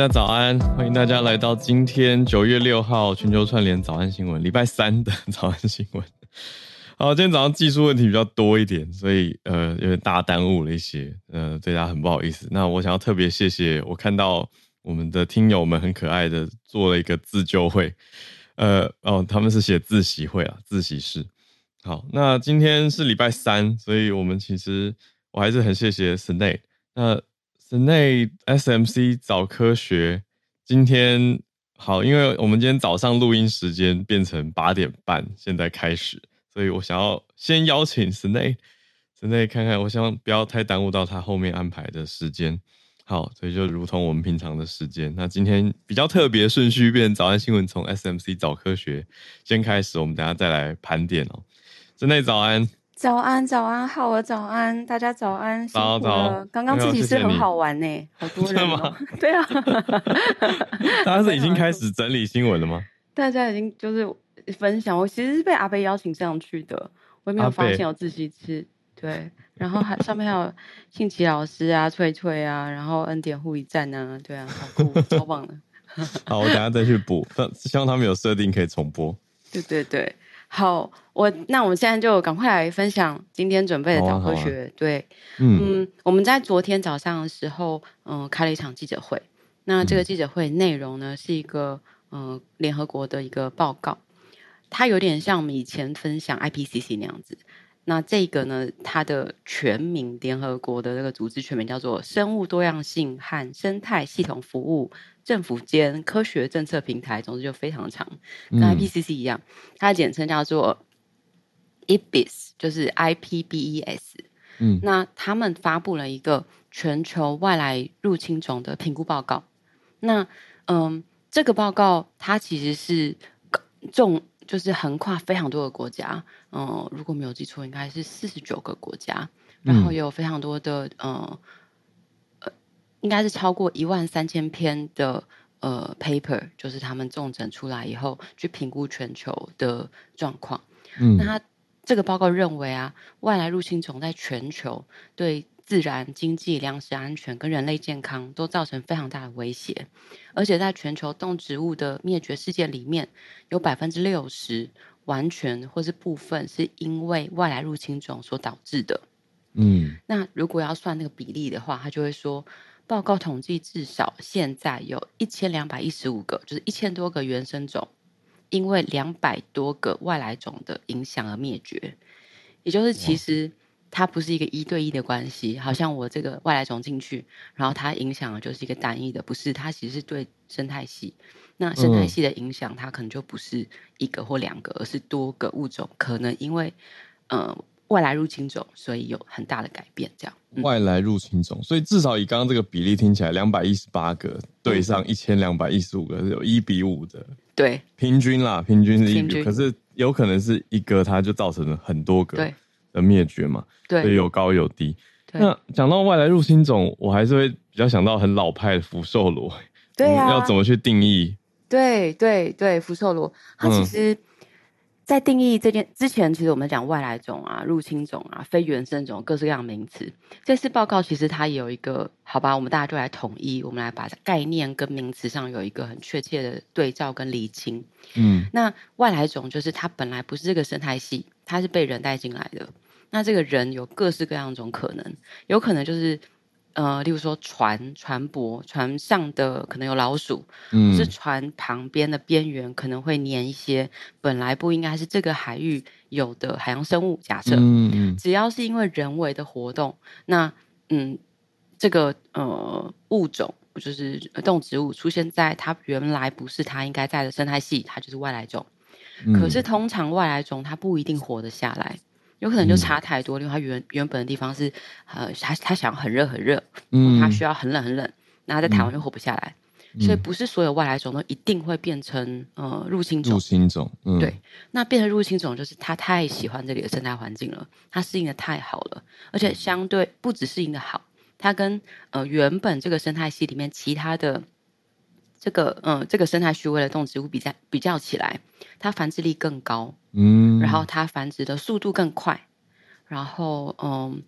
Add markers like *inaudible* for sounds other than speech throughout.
大家早安，欢迎大家来到今天九月六号全球串联早安新闻，礼拜三的早安新闻。好，今天早上技术问题比较多一点，所以呃有点大耽误了一些，呃对大家很不好意思。那我想要特别谢谢，我看到我们的听友们很可爱的做了一个自救会，呃哦他们是写自习会啊，自习室。好，那今天是礼拜三，所以我们其实我还是很谢谢 Snake。那 Snake SMC 早科学今天好，因为我们今天早上录音时间变成八点半，现在开始，所以我想要先邀请 Snake，Snake *laughs* 看看，我想不要太耽误到他后面安排的时间。好，所以就如同我们平常的时间，那今天比较特别顺序变早安新闻，从 SMC 早科学先开始，我们等下再来盘点哦。，Sne 早安。早安，早安，浩儿早安，大家早安，早早。刚刚自习室很好玩呢、欸，好多人吗？*laughs* 对啊，*laughs* 大家是已经开始整理新闻了吗？*laughs* 大家已经就是分享，我其实是被阿贝邀请上去的，我也没有发现有自习室。对，然后还上面还有信奇老师啊，翠翠啊，然后恩典护理站啊，对啊，好酷，超棒的。好，我等下再去补，但希望他们有设定可以重播。对对对。好，我那我们现在就赶快来分享今天准备的早科学。啊啊、对，嗯，嗯，我们在昨天早上的时候，嗯、呃，开了一场记者会。那这个记者会内容呢，是一个嗯、呃，联合国的一个报告，它有点像我们以前分享 IPCC 那样子。那这个呢，它的全名，联合国的这个组织全名叫做生物多样性和生态系统服务政府间科学政策平台，总之就非常长，跟 IPCC 一样，嗯、它的简称叫做 IPBES，就是 IPBES。嗯，那他们发布了一个全球外来入侵种的评估报告。那嗯，这个报告它其实是重。就是横跨非常多的国家，嗯、呃，如果没有记错，应该是四十九个国家，然后也有非常多的，嗯，呃，应该是超过一万三千篇的呃 paper，就是他们重整出来以后去评估全球的状况。嗯，那他这个报告认为啊，外来入侵种在全球对自然、经济、粮食安全跟人类健康都造成非常大的威胁，而且在全球动植物的灭绝事件里面，有百分之六十完全或是部分是因为外来入侵种所导致的。嗯，那如果要算那个比例的话，他就会说，报告统计至少现在有一千两百一十五个，就是一千多个原生种，因为两百多个外来种的影响而灭绝，也就是其实。它不是一个一对一的关系，好像我这个外来种进去，然后它影响的就是一个单一的，不是，它其实是对生态系。那生态系的影响，它可能就不是一个或两个，而是多个物种，可能因为呃外来入侵种，所以有很大的改变。这样，嗯、外来入侵种，所以至少以刚刚这个比例听起来，两百一十八个对上一千两百一十五个，是有一比五的，对，平均啦，平均是一比，可是有可能是一个，它就造成了很多个，的灭绝嘛，对，所以有高有低。对。那讲到外来入侵种，我还是会比较想到很老派的福寿螺。对啊，要怎么去定义？对对对，福寿螺，它其实，在定义这件之前，其实我们讲外来种啊、入侵种啊、非原生种各式各样的名词。这次报告其实它也有一个，好吧，我们大家就来统一，我们来把概念跟名词上有一个很确切的对照跟厘清。嗯，那外来种就是它本来不是这个生态系。它是被人带进来的，那这个人有各式各样种可能，有可能就是，呃，例如说船船舶船上的可能有老鼠，嗯，是船旁边的边缘可能会粘一些本来不应该是这个海域有的海洋生物，假设，嗯嗯，只要是因为人为的活动，那嗯，这个呃物种就是动植物出现在它原来不是它应该在的生态系，它就是外来种。可是通常外来种它不一定活得下来，有可能就差太多，因为它原原本的地方是呃，它它想很热很热，嗯，它需要很冷很冷，那它在台湾就活不下来，所以不是所有外来种都一定会变成呃入侵种。入侵种，嗯，对，那变成入侵种就是它太喜欢这里的生态环境了，它适应的太好了，而且相对不只适应的好，它跟呃原本这个生态系里面其他的。这个嗯，这个生态序位的动植物比较比较起来，它繁殖力更高，嗯，然后它繁殖的速度更快，然后嗯，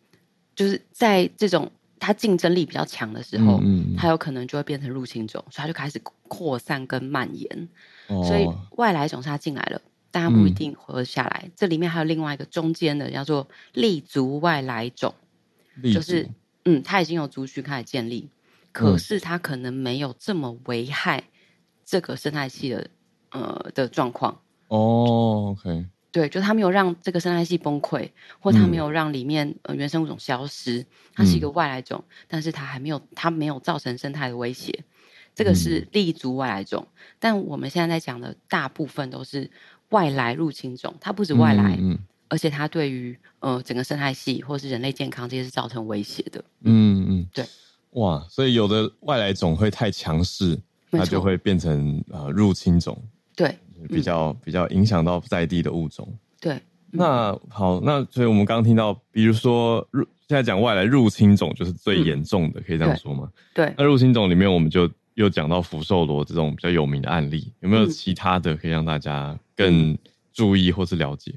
就是在这种它竞争力比较强的时候，嗯，它有可能就会变成入侵种，所以它就开始扩散跟蔓延。哦、所以外来种它进来了，但它不一定活下来。嗯、这里面还有另外一个中间的叫做立足外来种，就是嗯，它已经有族群开始建立，可是它可能没有这么危害这个生态系的呃的状况。哦，OK。对，就它没有让这个生态系崩溃，或它没有让里面、嗯、呃原生物种消失，它是一个外来种，嗯、但是它还没有，它没有造成生态的威胁，这个是立足外来种。嗯、但我们现在在讲的大部分都是外来入侵种，它不止外来，嗯嗯、而且它对于呃整个生态系或是人类健康这些是造成威胁的。嗯嗯，对，哇，所以有的外来种会太强势，它就会变成呃入侵种。对。比较、嗯、比较影响到在地的物种。对，那好，那所以我们刚刚听到，比如说入现在讲外来入侵种就是最严重的，嗯、可以这样说吗？对。那入侵种里面，我们就又讲到福寿螺这种比较有名的案例，有没有其他的可以让大家更注意或是了解？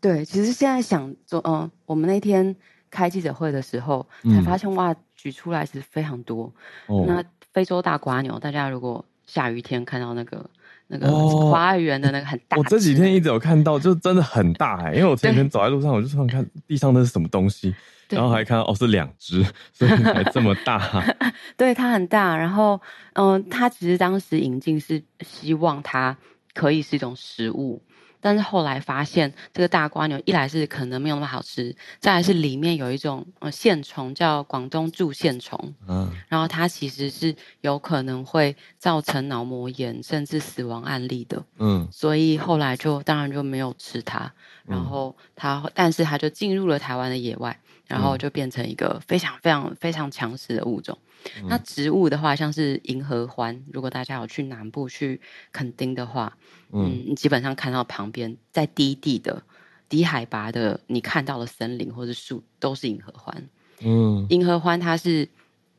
对，其实现在想做，嗯、呃，我们那天开记者会的时候才发现，哇，举出来其实非常多。哦。那非洲大瓜牛，大家如果下雨天看到那个。那个花园的那个很大，我这几天一直有看到，就真的很大哎、欸！因为我前天走在路上，我就突然看地上那是什么东西，然后还看到哦是两只，*laughs* 所以才这么大。*laughs* 对，它很大，然后嗯，它其实当时引进是希望它可以是一种食物。但是后来发现，这个大瓜牛一来是可能没有那么好吃，再来是里面有一种呃线虫叫广东柱线虫，嗯，然后它其实是有可能会造成脑膜炎甚至死亡案例的，嗯，所以后来就当然就没有吃它，然后它，嗯、但是它就进入了台湾的野外，然后就变成一个非常非常非常强势的物种。嗯、那植物的话，像是银合欢，如果大家有去南部去垦丁的话，嗯，你基本上看到旁边在低地的低海拔的，你看到的森林或者树都是银合欢。嗯，银合欢它是，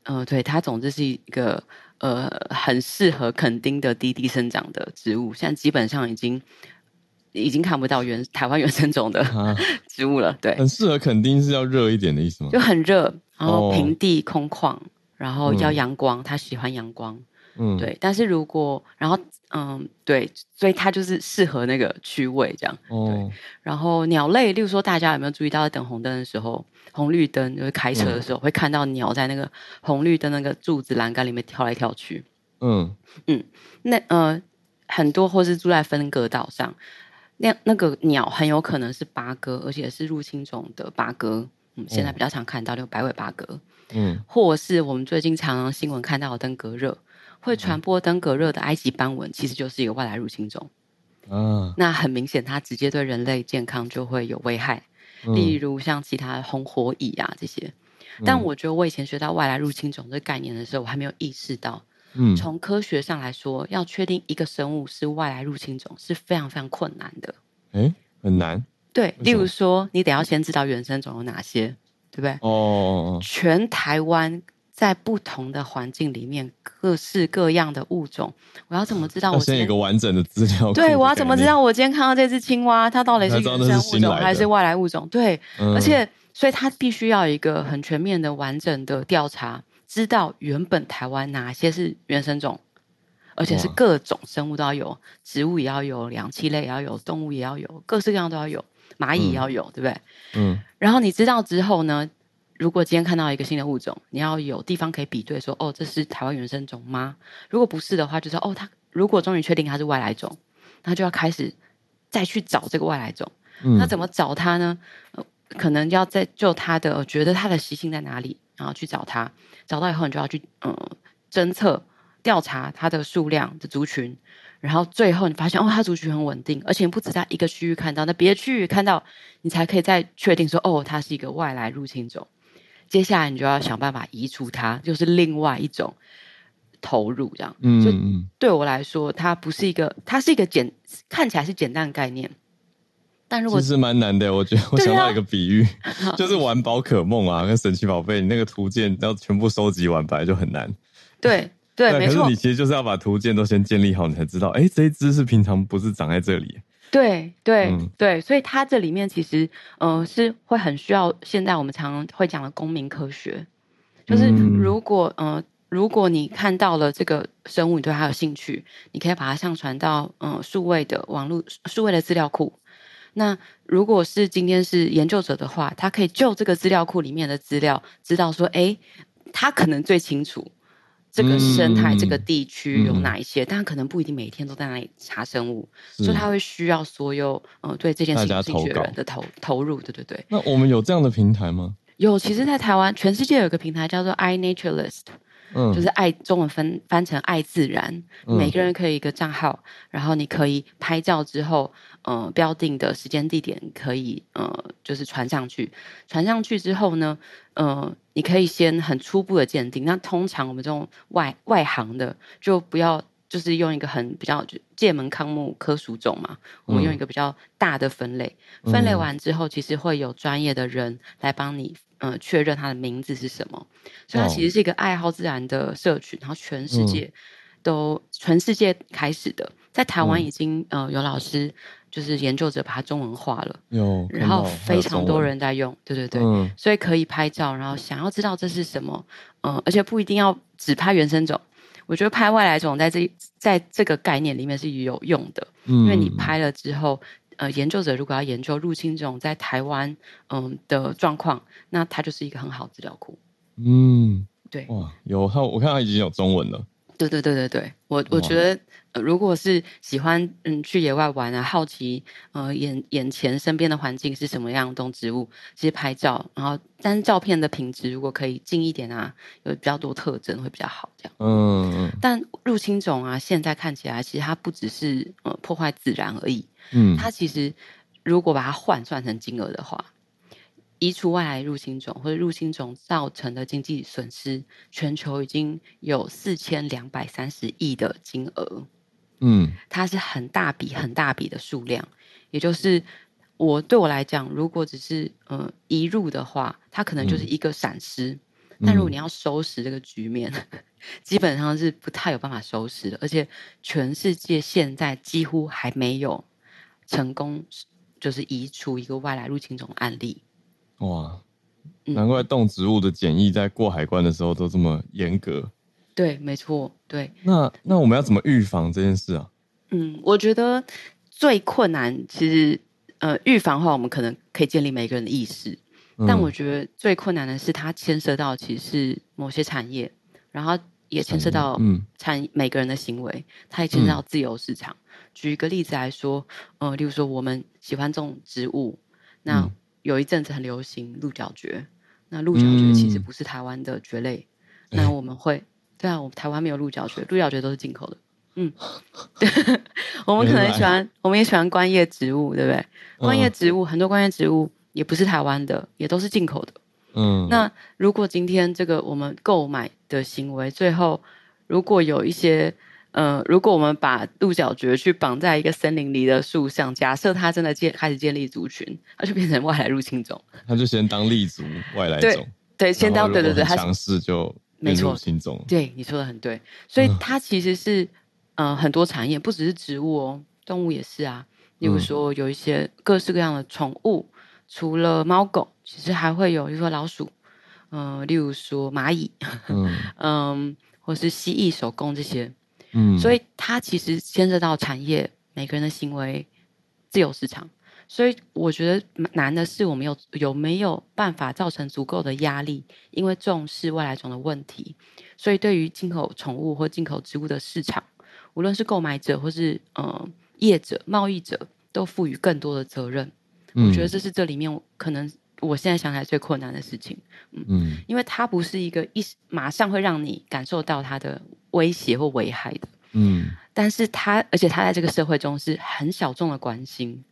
呃，对，它总之是一个呃很适合垦丁的低地生长的植物，现在基本上已经已经看不到原台湾原生种的 *laughs* 植物了。对，很适合垦丁是要热一点的意思吗？就很热，然后平地空旷。哦然后要阳光，他、嗯、喜欢阳光，嗯，对。但是如果，然后，嗯，对，所以它就是适合那个区位这样。哦。对。然后鸟类，例如说，大家有没有注意到，在等红灯的时候，红绿灯就是开车的时候，嗯、会看到鸟在那个红绿灯那个柱子栏杆里面跳来跳去。嗯嗯。那呃，很多或是住在分隔岛上，那那个鸟很有可能是八哥，而且是入侵种的八哥。嗯，现在比较常看到就白尾八哥。嗯，或是我们最近常常新闻看到的登革热，会传播登革热的埃及斑纹，其实就是一个外来入侵种。嗯，那很明显，它直接对人类健康就会有危害，例如像其他红火蚁啊这些。但我觉得我以前学到外来入侵种这个概念的时候，我还没有意识到，嗯，从科学上来说，要确定一个生物是外来入侵种是非常非常困难的。诶，很难。对，例如说，你得要先知道原生种有哪些。对不对？哦，全台湾在不同的环境里面，各式各样的物种，我要怎么知道我？我先有个完整的资料。对，我要怎么知道我今天看到这只青蛙，它到底是原生物种还是外来物种？对，嗯、而且，所以它必须要有一个很全面的、完整的调查，知道原本台湾哪些是原生种，而且是各种生物都要有，植物也要有，两栖类也要有，动物也要有，各式各样都要有。蚂蚁也要有，嗯、对不对？嗯。然后你知道之后呢？如果今天看到一个新的物种，你要有地方可以比对说，说哦，这是台湾原生种吗？如果不是的话，就说哦，它如果终于确定它是外来种，那就要开始再去找这个外来种。嗯。那怎么找它呢？呃、可能要再就它的觉得它的习性在哪里，然后去找它。找到以后，你就要去嗯侦测、调查它的数量的族群。然后最后你发现哦，它族群很稳定，而且不止在一个区域看到，那别的区域看到，你才可以再确定说哦，它是一个外来入侵种。接下来你就要想办法移除它，就是另外一种投入这样。嗯，就对我来说，它不是一个，它是一个简看起来是简单的概念，但如果其实蛮难的。我觉得我想到一个比喻，*laughs* 啊、就是玩宝可梦啊，跟神奇宝贝，你那个图鉴要全部收集完，本来就很难。对。对，没错。你其实就是要把图鉴都先建立好，你才知道，哎，这一只是平常不是长在这里。对对、嗯、对，所以它这里面其实，嗯、呃，是会很需要现在我们常常会讲的公民科学，就是如果呃，如果你看到了这个生物，你对它有兴趣，你可以把它上传到嗯数位的网络数位的资料库。那如果是今天是研究者的话，他可以就这个资料库里面的资料，知道说，哎，他可能最清楚这个生态、嗯、这个地区有哪一些，嗯、但可能不一定每天都在那里查生物，所以他会需要所有呃对这件事情有兴趣的人的投投入，对对对。那我们有这样的平台吗？有，其实，在台湾，全世界有一个平台叫做 iNaturalist。嗯，就是爱中文翻翻成爱自然，嗯、每个人可以一个账号，然后你可以拍照之后，呃，标定的时间地点可以呃，就是传上去，传上去之后呢，呃，你可以先很初步的鉴定。那通常我们这种外外行的，就不要就是用一个很比较界门纲目科属种嘛，我们用一个比较大的分类，嗯、分类完之后，其实会有专业的人来帮你。嗯，确认它的名字是什么，所以它其实是一个爱好自然的社群，然后全世界都、嗯、全世界开始的，在台湾已经、嗯、呃有老师就是研究者把它中文化了，有，然后非常多人在用，对对对，嗯、所以可以拍照，然后想要知道这是什么，嗯、呃，而且不一定要只拍原生种，我觉得拍外来种在这在这个概念里面是有用的，嗯、因为你拍了之后。呃，研究者如果要研究入侵种在台湾嗯的状况，那它就是一个很好资料库。嗯，对，哇，有它，我看它已经有中文了。对对对对对，我我觉得、呃，如果是喜欢嗯去野外玩啊，好奇呃眼眼前身边的环境是什么样的动植物，其实拍照，然后但是照片的品质如果可以近一点啊，有比较多特征会比较好这样。嗯嗯。但入侵种啊，现在看起来其实它不只是呃破坏自然而已。嗯，它其实如果把它换算成金额的话，移除外来入侵种或者入侵种造成的经济损失，全球已经有四千两百三十亿的金额。嗯，它是很大笔很大笔的数量。也就是我对我来讲，如果只是呃一入的话，它可能就是一个闪失。嗯、但如果你要收拾这个局面，嗯、*laughs* 基本上是不太有办法收拾的。而且全世界现在几乎还没有。成功就是移除一个外来入侵种案例，哇，难怪动植物的检疫在过海关的时候都这么严格。对，没错，对。那那我们要怎么预防这件事啊？嗯，我觉得最困难，其实呃，预防的话，我们可能可以建立每个人的意识，嗯、但我觉得最困难的是它牵涉到其实是某些产业，然后也牵涉到嗯产每个人的行为，它也牵涉到自由市场。嗯举一个例子来说，呃，例如说我们喜欢种植物，那有一阵子很流行鹿角蕨，那鹿角蕨其实不是台湾的蕨类，嗯、那我们会，欸、对啊，我们台湾没有鹿角蕨，鹿角蕨都是进口的，嗯，*laughs* 我们可能喜欢，我们也喜欢观叶植物，对不对？观叶植物、嗯、很多观叶植物也不是台湾的，也都是进口的，嗯，那如果今天这个我们购买的行为，最后如果有一些。呃，如果我们把鹿角蕨去绑在一个森林里的树上，假设它真的建开始建立族群，它就变成外来入侵种。它就先当立足外来种，对，对，先当对对对，它强势就变入侵种。对，你说的很对，所以它其实是呃很多产业，不只是植物哦，动物也是啊。例如说有一些各式各样的宠物，除了猫狗，其实还会有，比如说老鼠，嗯、呃，例如说蚂蚁，嗯，*laughs* 嗯，或是蜥蜴、手工这些。嗯，所以它其实牵涉到产业每个人的行为、自由市场，所以我觉得难的是我们有有没有办法造成足够的压力，因为重视外来种的问题，所以对于进口宠物或进口植物的市场，无论是购买者或是呃业者、贸易者，都赋予更多的责任。嗯，我觉得这是这里面可能我现在想起来最困难的事情。嗯，嗯，因为它不是一个一马上会让你感受到它的。威胁或危害的，嗯，但是他，而且他在这个社会中是很小众的关心，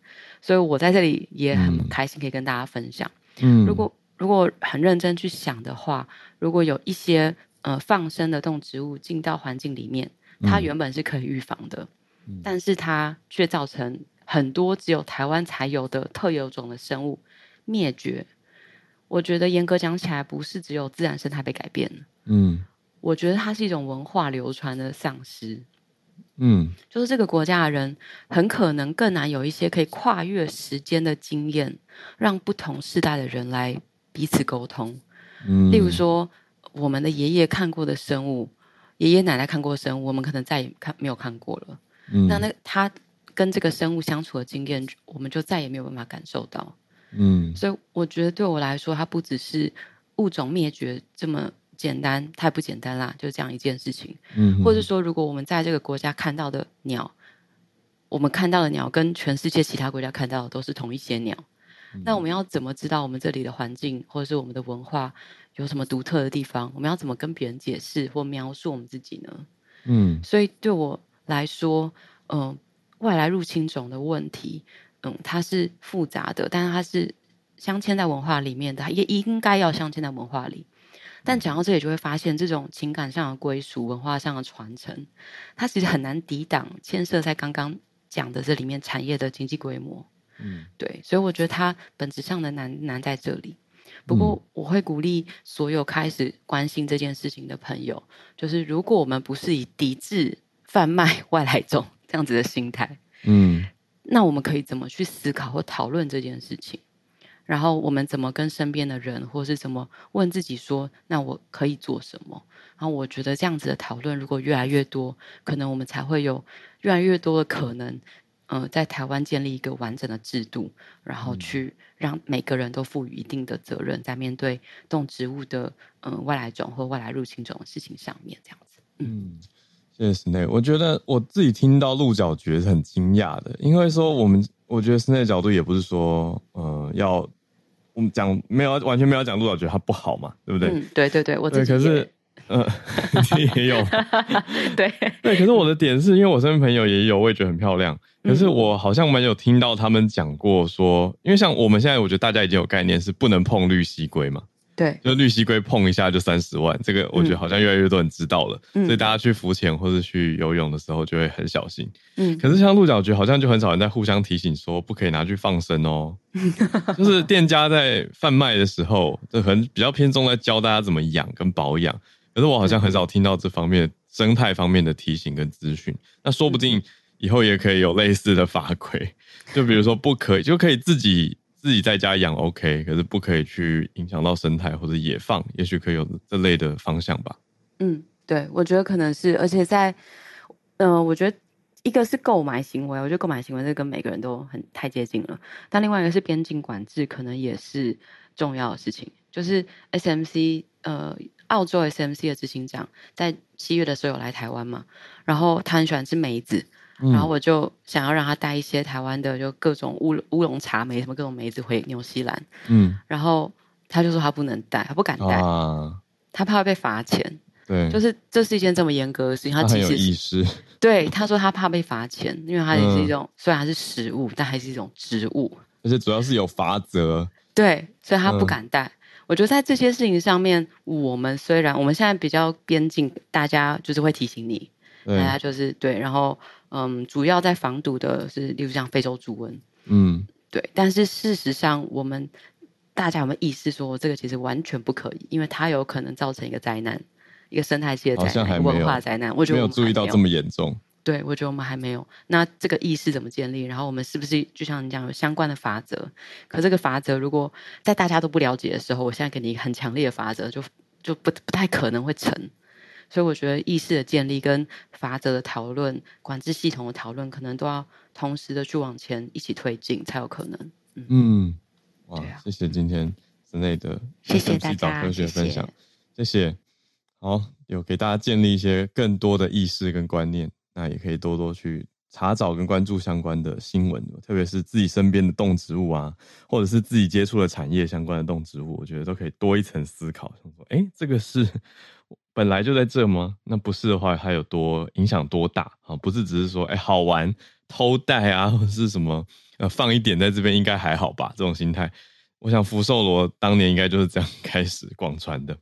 所以我在这里也很开心可以跟大家分享。嗯，如果如果很认真去想的话，如果有一些呃放生的动植物进到环境里面，它原本是可以预防的，嗯，但是它却造成很多只有台湾才有的特有种的生物灭绝。我觉得严格讲起来，不是只有自然生态被改变，嗯。我觉得它是一种文化流传的丧失，嗯，就是这个国家的人很可能更难有一些可以跨越时间的经验，让不同世代的人来彼此沟通。嗯，例如说，我们的爷爷看过的生物，爷爷奶奶看过的生物，我们可能再也看没有看过了。嗯，那那他跟这个生物相处的经验，我们就再也没有办法感受到。嗯，所以我觉得对我来说，它不只是物种灭绝这么简单，太不简单啦，就这样一件事情。嗯，或者说，如果我们在这个国家看到的鸟，我们看到的鸟跟全世界其他国家看到的都是同一些鸟，嗯，那我们要怎么知道我们这里的环境或者是我们的文化有什么独特的地方？我们要怎么跟别人解释或描述我们自己呢？嗯，所以对我来说，嗯，呃，外来入侵种的问题，嗯，它是复杂的，但是它是镶嵌在文化里面的，也应该要镶嵌在文化里。但讲到这里，就会发现这种情感上的归属、文化上的传承，它其实很难抵挡牵涉在刚刚讲的这里面产业的经济规模。嗯，对，所以我觉得它本质上的难难在这里。不过，我会鼓励所有开始关心这件事情的朋友，就是如果我们不是以抵制贩卖 *laughs* 外来种这样子的心态，嗯，那我们可以怎么去思考或讨论这件事情？然后我们怎么跟身边的人，或是怎么问自己说，那我可以做什么？然后我觉得这样子的讨论，如果越来越多，可能我们才会有越来越多的可能，嗯、呃，在台湾建立一个完整的制度，然后去让每个人都赋予一定的责任，在面对动植物的嗯、呃、外来种或外来入侵种的事情上面，这样子。嗯，谢谢 Snape。我觉得我自己听到鹿角蕨是很惊讶的，因为说我们，我觉得 Snape 角度也不是说，呃，要。我们讲没有完全没有讲鹿角蕨它不好嘛，对不对？嗯，对对对，我自己，可是，嗯、呃，*laughs* 你也有，*laughs* 对 *laughs* 对。可是我的点是因为我身边朋友也有，我也觉得很漂亮。可是我好像没有听到他们讲过说，因为像我们现在，我觉得大家已经有概念是不能碰绿蜥龟嘛。对，就绿蠵龟碰一下就三十万，这个我觉得好像越来越多人知道了，嗯、所以大家去浮潜或是去游泳的时候就会很小心。嗯，可是像鹿角蕨好像就很少人在互相提醒说不可以拿去放生哦，*laughs* 就是店家在贩卖的时候，就很比较偏重在教大家怎么养跟保养，可是我好像很少听到这方面生态方面的提醒跟资讯。那说不定以后也可以有类似的法规，就比如说不可以，就可以自己。自己在家养 OK，可是不可以去影响到生态或者野放，也许可以有这类的方向吧。嗯，对，我觉得可能是，而且在，嗯、呃，我觉得一个是购买行为，我觉得购买行为这跟每个人都很太接近了。但另外一个是边境管制，可能也是重要的事情。就是 SMC，呃，澳洲 SMC 的执行长在七月的时候有来台湾嘛，然后他很喜欢吃梅子。然后我就想要让他带一些台湾的，就各种乌乌龙茶梅，什么各种梅子回纽西兰。嗯，然后他就说他不能带，他不敢带，啊、他怕被罚钱。对，就是这是一件这么严格的事情，他其实。对，他说他怕被罚钱，因为他也是一种、嗯、虽然它是食物，但还是一种植物，而且主要是有罚则。对，所以他不敢带。嗯、我觉得在这些事情上面，我们虽然我们现在比较边境，大家就是会提醒你。大家就是对，然后嗯，主要在防堵的是，例如像非洲猪瘟，嗯，对。但是事实上，我们大家有没有意识说，这个其实完全不可以，因为它有可能造成一个灾难，一个生态系的灾难、文化灾难。我觉得我没有注意到这么严重。对，我觉得我们还没有。那这个意识怎么建立？然后我们是不是就像你讲有相关的法则？可这个法则如果在大家都不了解的时候，我现在给你一个很强烈的法则，就就不不太可能会成。所以我觉得意识的建立跟法则的讨论、管制系统的讨论，可能都要同时的去往前一起推进，才有可能。嗯，嗯哇，啊、谢谢今天之内的谢谢大家科学分享，谢谢。好，有给大家建立一些更多的意识跟观念，那也可以多多去查找跟关注相关的新闻，特别是自己身边的动植物啊，或者是自己接触的产业相关的动植物，我觉得都可以多一层思考，说，哎、欸，这个是。本来就在这吗？那不是的话，它有多影响多大啊？不是只是说，哎、好玩偷带啊，*laughs* 或者是什么呃，放一点在这边应该还好吧？这种心态，我想福寿螺当年应该就是这样开始广传的。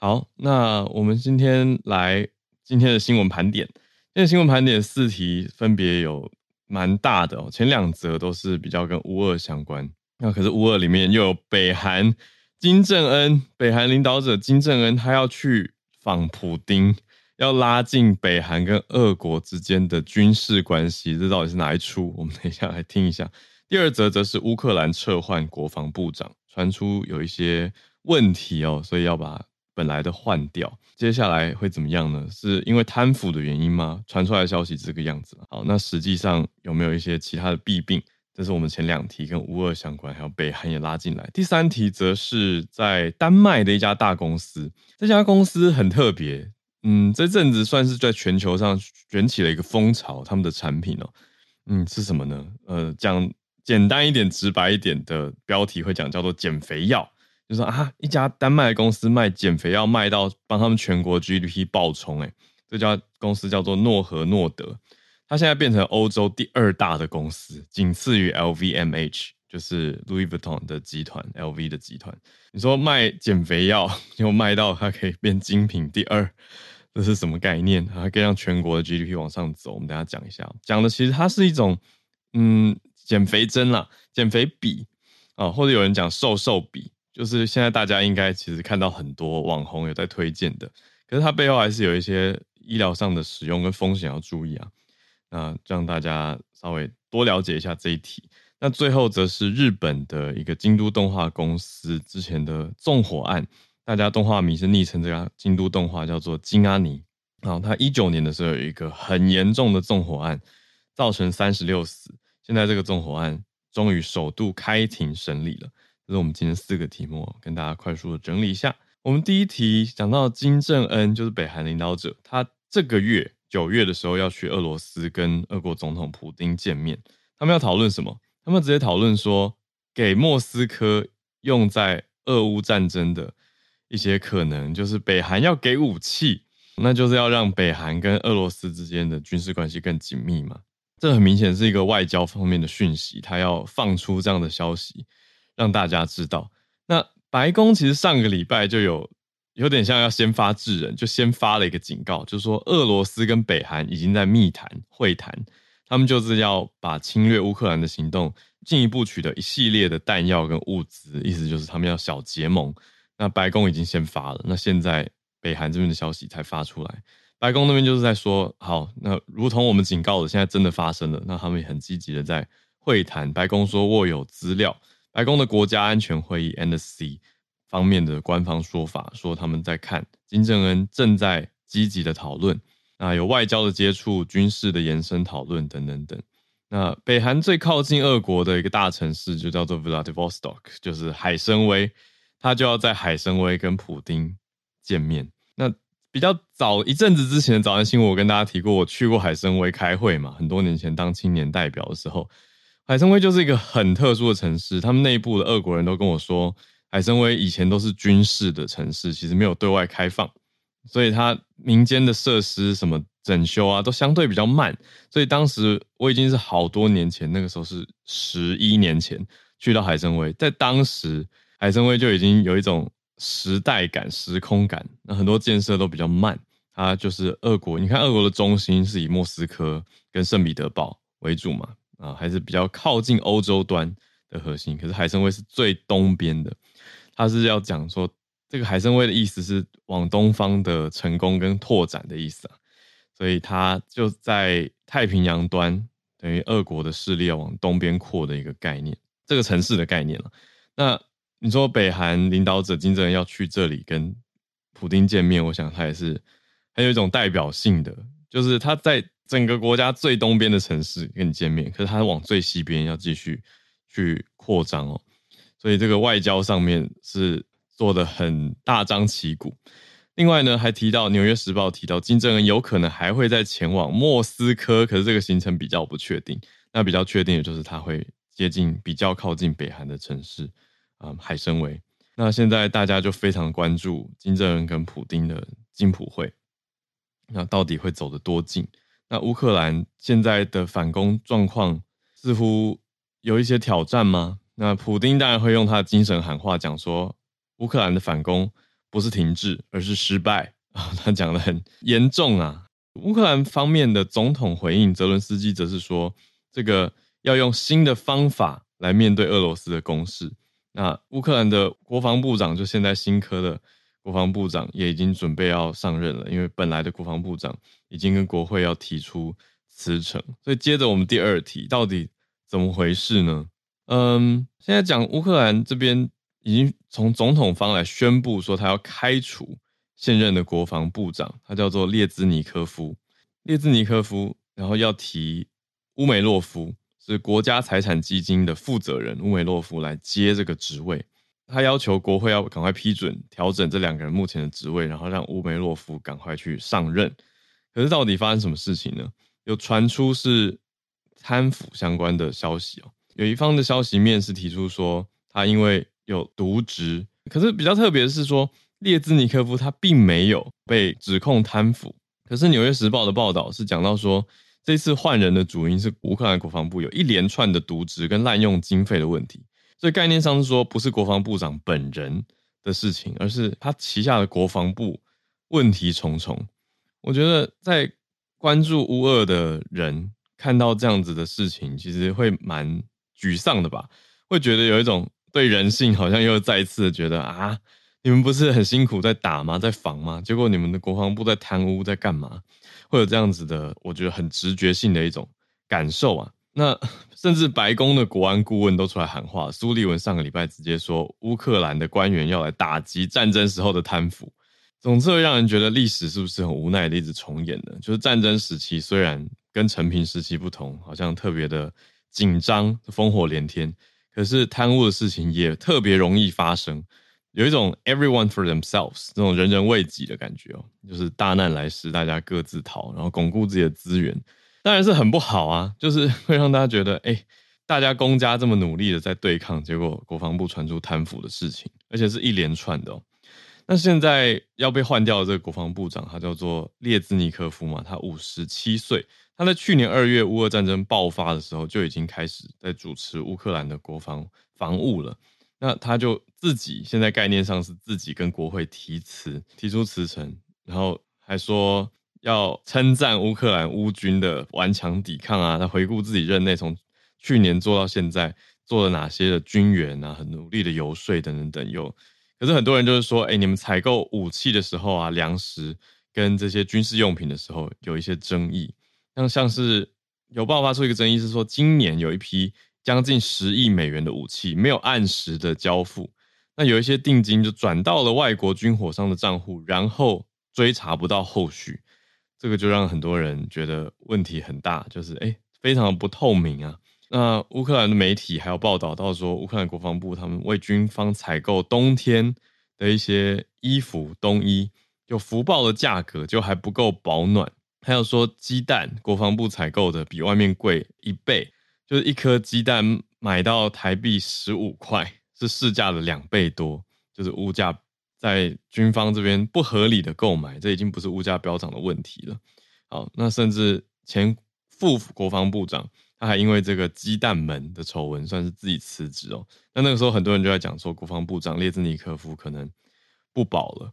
好，那我们今天来今天的新闻盘点。今天新闻盘点四题分别有蛮大的哦，前两则都是比较跟乌二相关。那可是乌二里面又有北韩金正恩，北韩领导者金正恩他要去。访普丁，要拉近北韩跟俄国之间的军事关系，这到底是哪一出？我们等一下来听一下。第二则则是乌克兰撤换国防部长，传出有一些问题哦，所以要把本来的换掉，接下来会怎么样呢？是因为贪腐的原因吗？传出来的消息这个样子。好，那实际上有没有一些其他的弊病？这是我们前两题跟乌俄相关，还有北韩也拉进来。第三题则是在丹麦的一家大公司，这家公司很特别，嗯，这阵子算是在全球上卷起了一个风潮，他们的产品哦，嗯，是什么呢？呃，讲简单一点、直白一点的标题会讲叫做减肥药，就是啊，一家丹麦公司卖减肥药卖到帮他们全国 GDP 爆冲，诶，这家公司叫做诺和诺德。它现在变成欧洲第二大的公司，仅次于 LVMH，就是 Louis Vuitton 的集团，LV 的集团。你说卖减肥药，*laughs* 又卖到它可以变精品第二，这是什么概念？它可以让全国的 GDP 往上走。我们等下讲一下，讲的其实它是一种，嗯，减肥针啦，减肥笔啊，或者有人讲瘦瘦笔，就是现在大家应该其实看到很多网红有在推荐的，可是它背后还是有一些医疗上的使用跟风险要注意啊。那让大家稍微多了解一下这一题。那最后则是日本的一个京都动画公司之前的纵火案，大家动画迷是昵称这家京都动画叫做京阿尼。然后他一九年的时候有一个很严重的纵火案，造成三十六死。现在这个纵火案终于首度开庭审理了。这是我们今天四个题目，跟大家快速的整理一下。我们第一题讲到金正恩，就是北韩领导者，他这个月。九月的时候要去俄罗斯跟俄国总统普丁见面，他们要讨论什么？他们直接讨论说，给莫斯科用在俄乌战争的一些可能，就是北韩要给武器，那就是要让北韩跟俄罗斯之间的军事关系更紧密嘛。这很明显是一个外交方面的讯息，他要放出这样的消息让大家知道。那白宫其实上个礼拜就有。有点像要先发制人，就先发了一个警告，就是说俄罗斯跟北韩已经在密谈会谈，他们就是要把侵略乌克兰的行动进一步取得一系列的弹药跟物资，意思就是他们要小结盟。那白宫已经先发了，那现在北韩这边的消息才发出来，白宫那边就是在说，好，那如同我们警告的，现在真的发生了，那他们也很积极的在会谈。白宫说握有资料，白宫的国家安全会议 NSC。方面的官方说法说，他们在看金正恩正在积极的讨论，那有外交的接触、军事的延伸讨论等等等。那北韩最靠近俄国的一个大城市就叫做 Vladivostok，就是海参崴，他就要在海参崴跟普丁见面。那比较早一阵子之前早安新闻，我跟大家提过，我去过海参崴开会嘛，很多年前当青年代表的时候，海参崴就是一个很特殊的城市，他们内部的俄国人都跟我说。海参崴以前都是军事的城市，其实没有对外开放，所以它民间的设施什么整修啊，都相对比较慢。所以当时我已经是好多年前，那个时候是十一年前去到海参崴，在当时海参崴就已经有一种时代感、时空感，那很多建设都比较慢。它就是俄国，你看俄国的中心是以莫斯科跟圣彼得堡为主嘛，啊，还是比较靠近欧洲端的核心。可是海参崴是最东边的。他是要讲说，这个海参崴的意思是往东方的成功跟拓展的意思啊，所以他就在太平洋端，等于俄国的势力要往东边扩的一个概念，这个城市的概念了。那你说北韩领导者金正恩要去这里跟普丁见面，我想他也是很有一种代表性的，就是他在整个国家最东边的城市跟你见面，可是他往最西边要继续去扩张哦。所以这个外交上面是做的很大张旗鼓。另外呢，还提到《纽约时报》提到金正恩有可能还会再前往莫斯科，可是这个行程比较不确定。那比较确定的就是他会接近比较靠近北韩的城市啊、海参崴。那现在大家就非常关注金正恩跟普丁的金普会，那到底会走得多近？那乌克兰现在的反攻状况似乎有一些挑战吗？那普丁当然会用他的精神喊话，讲说乌克兰的反攻不是停滞，而是失败 *laughs* 啊！他讲的很严重啊。乌克兰方面的总统回应，泽伦斯基则是说，这个要用新的方法来面对俄罗斯的攻势。那乌克兰的国防部长，就现在新科的国防部长，也已经准备要上任了，因为本来的国防部长已经跟国会要提出辞呈。所以接着我们第二题，到底怎么回事呢？嗯，现在讲乌克兰这边已经从总统方来宣布说，他要开除现任的国防部长，他叫做列兹尼科夫。列兹尼科夫，然后要提乌梅洛夫，是国家财产基金的负责人，乌梅洛夫来接这个职位。他要求国会要赶快批准调整这两个人目前的职位，然后让乌梅洛夫赶快去上任。可是到底发生什么事情呢？有传出是贪腐相关的消息哦。有一方的消息面是提出说，他因为有渎职，可是比较特别的是说，列兹尼科夫他并没有被指控贪腐。可是《纽约时报》的报道是讲到说，这次换人的主因是乌克兰国防部有一连串的渎职跟滥用经费的问题。所以概念上是说，不是国防部长本人的事情，而是他旗下的国防部问题重重。我觉得在关注乌俄的人看到这样子的事情，其实会蛮沮丧的吧？会觉得有一种对人性好像又再一次的觉得啊。你们不是很辛苦在打吗？在防吗？结果你们的国防部在贪污，在干嘛？会有这样子的，我觉得很直觉性的一种感受啊。那 *laughs* 甚至白宫的国安顾问都出来喊话，苏利文上个礼拜直接说，乌克兰的官员要来打击战争时候的贪腐。总之会让人觉得历史是不是很无奈的一直重演呢？就是战争时期虽然跟和平时期不同，好像特别的紧张，烽火连天，可是贪污的事情也特别容易发生。有一种 everyone for themselves 这种人人为己的感觉哦，就是大难来时大家各自逃，然后巩固自己的资源，当然是很不好啊，就是 *laughs* 会让大家觉得，哎，大家公家这么努力的在对抗，结果国防部传出贪腐的事情，而且是一连串的哦。那现在要被换掉的这个国防部长，他叫做列兹尼科夫嘛，他五十七岁，他在去年二月乌俄战争爆发的时候就已经开始在主持乌克兰的国防防务了。那他就自己现在概念上是自己跟国会提辞，提出辞呈，然后还说要称赞乌克兰乌军的顽强抵抗啊。他回顾自己任内从去年做到现在做了哪些的军援啊，很努力的游说等等等。有，可是很多人就是说，哎，你们采购武器的时候啊，粮食跟这些军事用品的时候有一些争议。像像是有爆发出一个争议是说，今年有一批。将近十亿美元的武器没有按时的交付，那有一些定金就转到了外国军火商的账户，然后追查不到后续，这个就让很多人觉得问题很大，就是诶非常的不透明啊。那乌克兰的媒体还有报道到说，乌克兰国防部他们为军方采购冬天的一些衣服冬衣，有福报的价格就还不够保暖，还有说鸡蛋，国防部采购的比外面贵一倍。就是一颗鸡蛋买到台币十五块，是市价的两倍多。就是物价在军方这边不合理的购买，这已经不是物价飙涨的问题了。好，那甚至前副国防部长他还因为这个鸡蛋门的丑闻，算是自己辞职哦。那那个时候很多人就在讲说，国防部长列兹尼科夫可能不保了。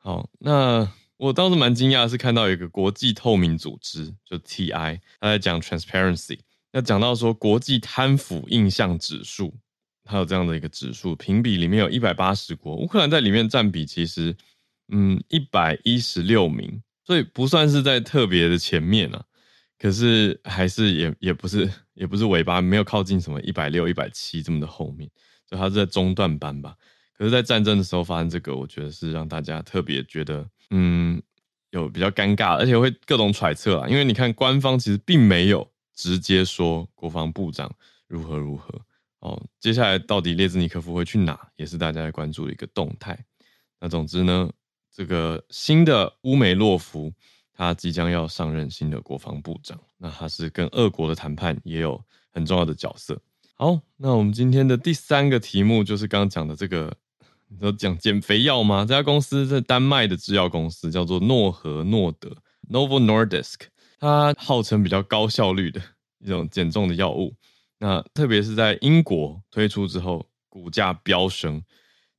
好，那我倒是蛮惊讶，是看到有一个国际透明组织，就 TI，他在讲 transparency。要讲到说国际贪腐印象指数，它有这样的一个指数评比，里面有一百八十国，乌克兰在里面占比其实，嗯，一百一十六名，所以不算是在特别的前面啊。可是还是也也不是也不是尾巴，没有靠近什么一百六、一百七这么的后面，就它是在中段班吧。可是，在战争的时候发生这个，我觉得是让大家特别觉得，嗯，有比较尴尬，而且会各种揣测啊，因为你看官方其实并没有。直接说国防部长如何如何哦，接下来到底列兹尼科夫会去哪，也是大家在关注的一个动态。那总之呢，这个新的乌梅洛夫他即将要上任新的国防部长，那他是跟俄国的谈判也有很重要的角色。好，那我们今天的第三个题目就是刚刚讲的这个，你说讲减肥药吗？这家公司是丹麦的制药公司叫做诺和诺德 （Novo Nordisk）。它号称比较高效率的一种减重的药物，那特别是在英国推出之后，股价飙升，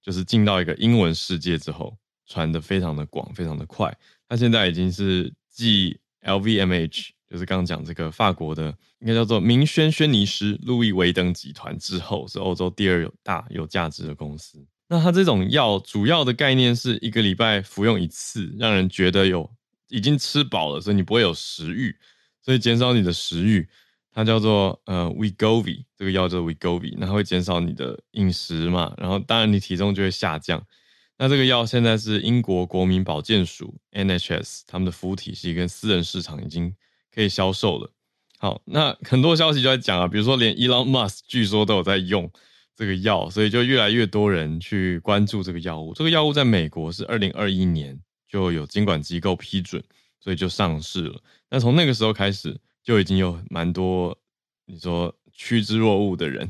就是进到一个英文世界之后，传得非常的广，非常的快。它现在已经是继 LVMH，就是刚刚讲这个法国的，应该叫做明轩轩尼诗路易威登集团之后，是欧洲第二有大有价值的公司。那它这种药主要的概念是一个礼拜服用一次，让人觉得有。已经吃饱了，所以你不会有食欲，所以减少你的食欲。它叫做呃 Wegovy，这个药叫 Wegovy，那它会减少你的饮食嘛，然后当然你体重就会下降。那这个药现在是英国国民保健署 NHS 他们的服务体系跟私人市场已经可以销售了。好，那很多消息就在讲啊，比如说连 Elon Musk 据说都有在用这个药，所以就越来越多人去关注这个药物。这个药物在美国是二零二一年就有监管机构批准，所以就上市了。那从那个时候开始。就已经有蛮多你说趋之若鹜的人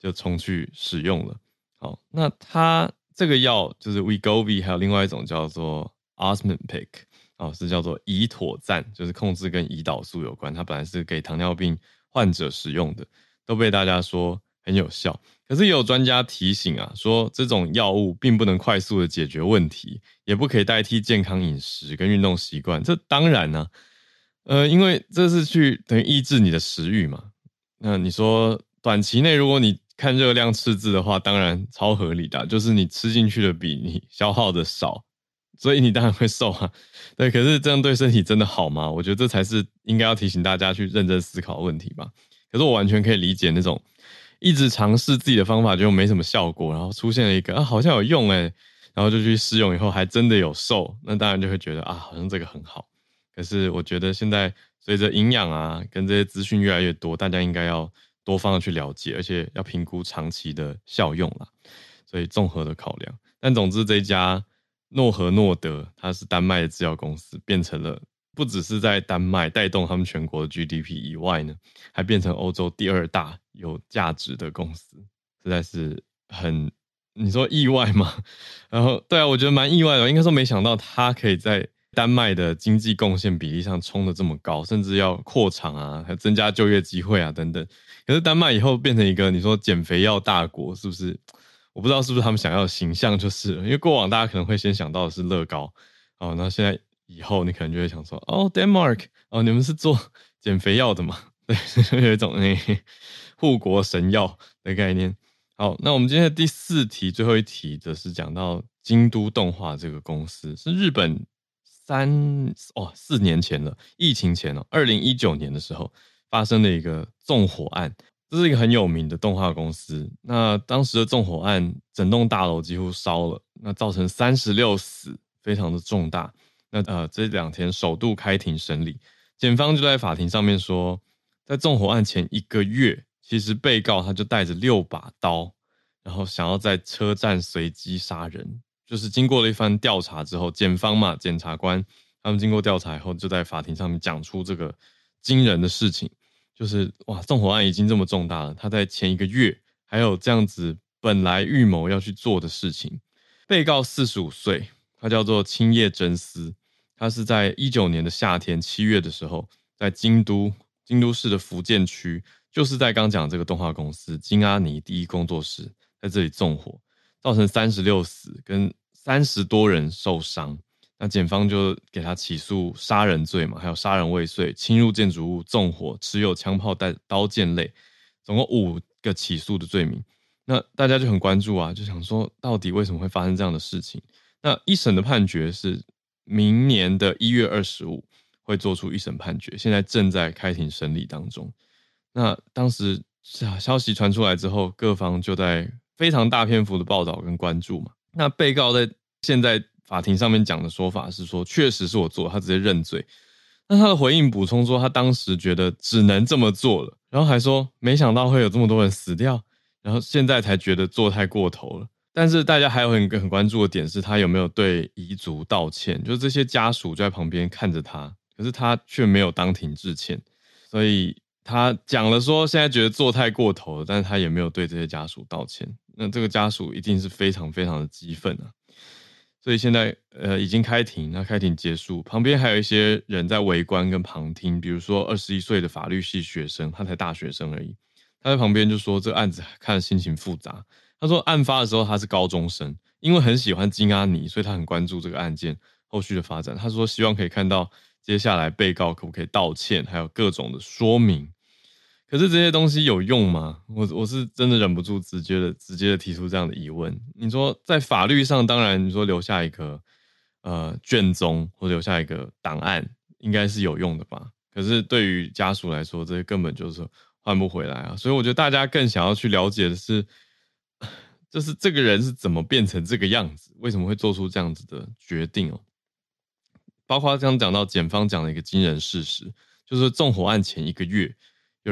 就冲去使用了。好，那它这个药就是 Wegovy，还有另外一种叫做 Ozempic，哦，是叫做胰妥赞，就是控制跟胰岛素有关。它本来是给糖尿病患者使用的，都被大家说很有效。可是也有专家提醒啊，说这种药物并不能快速的解决问题，也不可以代替健康饮食跟运动习惯。这当然呢、啊。呃，因为这是去等于抑制你的食欲嘛。那你说短期内如果你看热量赤字的话，当然超合理的，就是你吃进去的比你消耗的少，所以你当然会瘦啊。*laughs* 对，可是这样对身体真的好吗？我觉得这才是应该要提醒大家去认真思考问题吧。可是我完全可以理解那种一直尝试自己的方法就没什么效果，然后出现了一个啊好像有用诶，然后就去试用以后还真的有瘦，那当然就会觉得啊好像这个很好。可是我觉得现在随着营养啊跟这些资讯越来越多，大家应该要多方的去了解，而且要评估长期的效用啦。所以综合的考量，但总之这家诺和诺德，它是丹麦的制药公司，变成了不只是在丹麦带动他们全国的 GDP 以外呢，还变成欧洲第二大有价值的公司，实在是很你说意外吗？*laughs* 然后对啊，我觉得蛮意外的，应该说没想到它可以在。丹麦的经济贡献比例上冲得这么高，甚至要扩厂啊，还增加就业机会啊等等。可是丹麦以后变成一个你说减肥药大国，是不是？我不知道是不是他们想要的形象就是，因为过往大家可能会先想到的是乐高哦，那现在以后你可能就会想说哦，Denmark 哦，你们是做 *laughs* 减肥药的吗？*laughs* 对，有一种那护国神药的概念。好，那我们今天的第四题，最后一题则是讲到京都动画这个公司是日本。三哦，四年前了，疫情前哦，二零一九年的时候发生的一个纵火案，这是一个很有名的动画公司。那当时的纵火案，整栋大楼几乎烧了，那造成三十六死，非常的重大。那呃，这两天首度开庭审理，检方就在法庭上面说，在纵火案前一个月，其实被告他就带着六把刀，然后想要在车站随机杀人。就是经过了一番调查之后，检方嘛，检察官他们经过调查以后，就在法庭上面讲出这个惊人的事情，就是哇，纵火案已经这么重大了，他在前一个月还有这样子本来预谋要去做的事情。被告四十五岁，他叫做青叶真司，他是在一九年的夏天七月的时候，在京都京都市的福建区，就是在刚讲这个动画公司金阿尼第一工作室在这里纵火。造成三十六死跟三十多人受伤，那检方就给他起诉杀人罪嘛，还有杀人未遂、侵入建筑物、纵火、持有枪炮、带刀剑类，总共五个起诉的罪名。那大家就很关注啊，就想说到底为什么会发生这样的事情？那一审的判决是明年的一月二十五会做出一审判决，现在正在开庭审理当中。那当时消息传出来之后，各方就在。非常大篇幅的报道跟关注嘛，那被告在现在法庭上面讲的说法是说，确实是我做，他直接认罪。那他的回应补充说，他当时觉得只能这么做了，然后还说没想到会有这么多人死掉，然后现在才觉得做太过头了。但是大家还有很很关注的点是他有没有对遗族道歉，就是这些家属就在旁边看着他，可是他却没有当庭致歉，所以他讲了说现在觉得做太过头了，但是他也没有对这些家属道歉。那这个家属一定是非常非常的激愤啊，所以现在呃已经开庭，那开庭结束，旁边还有一些人在围观跟旁听，比如说二十一岁的法律系学生，他才大学生而已，他在旁边就说这个案子看了心情复杂。他说案发的时候他是高中生，因为很喜欢金阿尼，所以他很关注这个案件后续的发展。他说希望可以看到接下来被告可不可以道歉，还有各种的说明。可是这些东西有用吗？我我是真的忍不住直接的直接的提出这样的疑问。你说在法律上，当然你说留下一个呃卷宗或留下一个档案，应该是有用的吧？可是对于家属来说，这些根本就是换不回来啊。所以我觉得大家更想要去了解的是，*laughs* 就是这个人是怎么变成这个样子，为什么会做出这样子的决定哦。包括刚刚讲到检方讲的一个惊人事实，就是纵火案前一个月，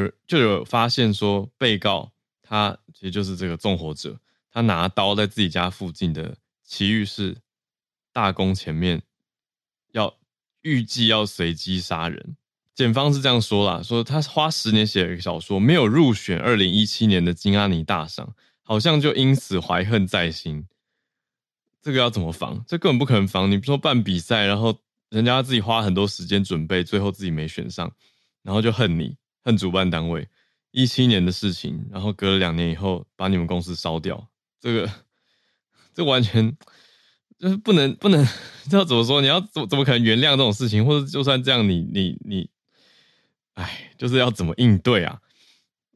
有就有发现说，被告他其实就是这个纵火者，他拿刀在自己家附近的奇玉市大宫前面，要预计要随机杀人。检方是这样说啦，说他花十年写了一个小说，没有入选二零一七年的金阿尼大赏，好像就因此怀恨在心。这个要怎么防？这根本不可能防。你不说办比赛，然后。人家自己花很多时间准备，最后自己没选上，然后就恨你，恨主办单位。一七年的事情，然后隔了两年以后把你们公司烧掉，这个 *laughs* 这完全就是不能不能，知道怎么说？你要怎怎么可能原谅这种事情？或者就算这样你，你你你，哎，就是要怎么应对啊？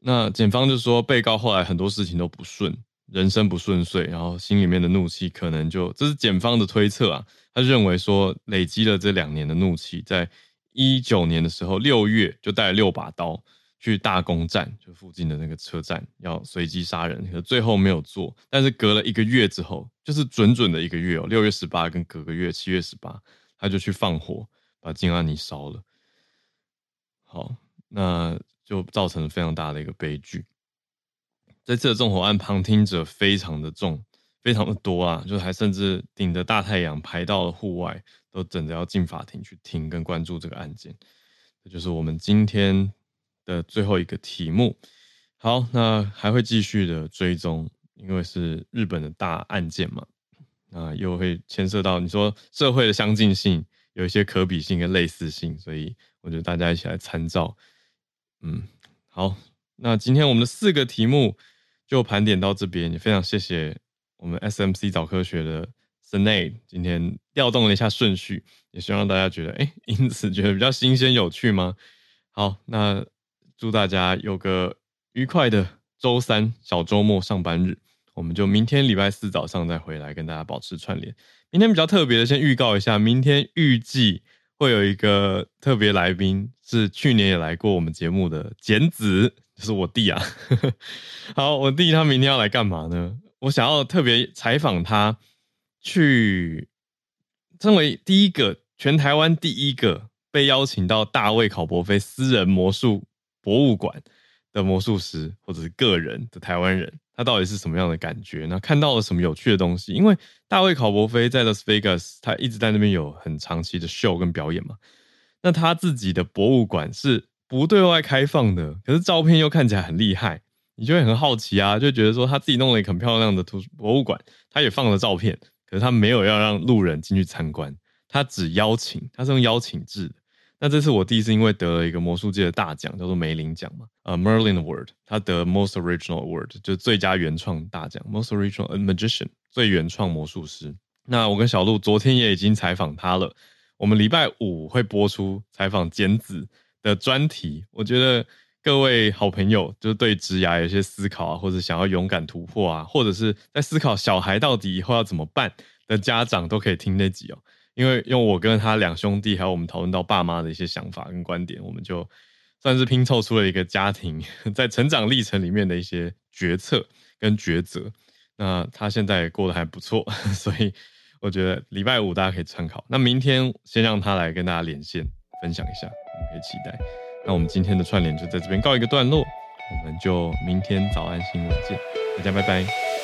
那检方就说，被告后来很多事情都不顺。人生不顺遂，然后心里面的怒气可能就，这是检方的推测啊。他认为说，累积了这两年的怒气，在一九年的时候六月就带了六把刀去大宫站，就附近的那个车站，要随机杀人，可最后没有做。但是隔了一个月之后，就是准准的一个月哦，六月十八跟隔个月七月十八，他就去放火把金阿尼烧了。好，那就造成了非常大的一个悲剧。这次的纵火案旁听者非常的重，非常的多啊，就还甚至顶着大太阳排到了户外，都等着要进法庭去听跟关注这个案件。这就是我们今天的最后一个题目。好，那还会继续的追踪，因为是日本的大案件嘛，那又会牵涉到你说社会的相近性，有一些可比性跟类似性，所以我觉得大家一起来参照。嗯，好，那今天我们的四个题目。就盘点到这边，也非常谢谢我们 SMC 早科学的 Sinead 今天调动了一下顺序，也希望大家觉得，哎，*laughs* 因此觉得比较新鲜有趣吗？好，那祝大家有个愉快的周三小周末上班日，我们就明天礼拜四早上再回来跟大家保持串联。明天比较特别的，先预告一下，明天预计会有一个特别来宾，是去年也来过我们节目的简子。就是我弟啊，*laughs* 好，我弟他明天要来干嘛呢？我想要特别采访他，去身为第一个全台湾第一个被邀请到大卫考伯菲私人魔术博物馆的魔术师或者是个人的台湾人，他到底是什么样的感觉？那看到了什么有趣的东西？因为大卫考伯菲在 Las Vegas，他一直在那边有很长期的秀跟表演嘛，那他自己的博物馆是。不对外开放的，可是照片又看起来很厉害，你就会很好奇啊，就觉得说他自己弄了一个很漂亮的图博物馆，他也放了照片，可是他没有要让路人进去参观，他只邀请，他是用邀请制的。那这次我第一次因为得了一个魔术界的大奖，叫做梅林奖嘛，呃，Merlin Award，他得 Most Original Award，就最佳原创大奖，Most Original Magician，最原创魔术师。那我跟小鹿昨天也已经采访他了，我们礼拜五会播出采访剪子的专题，我觉得各位好朋友就是对职涯有些思考啊，或者想要勇敢突破啊，或者是在思考小孩到底以后要怎么办的家长都可以听那集哦。因为用我跟他两兄弟，还有我们讨论到爸妈的一些想法跟观点，我们就算是拼凑出了一个家庭在成长历程里面的一些决策跟抉择。那他现在也过得还不错，所以我觉得礼拜五大家可以参考。那明天先让他来跟大家连线分享一下。我们可以期待。那我们今天的串联就在这边告一个段落，我们就明天早安新闻见，大家拜拜。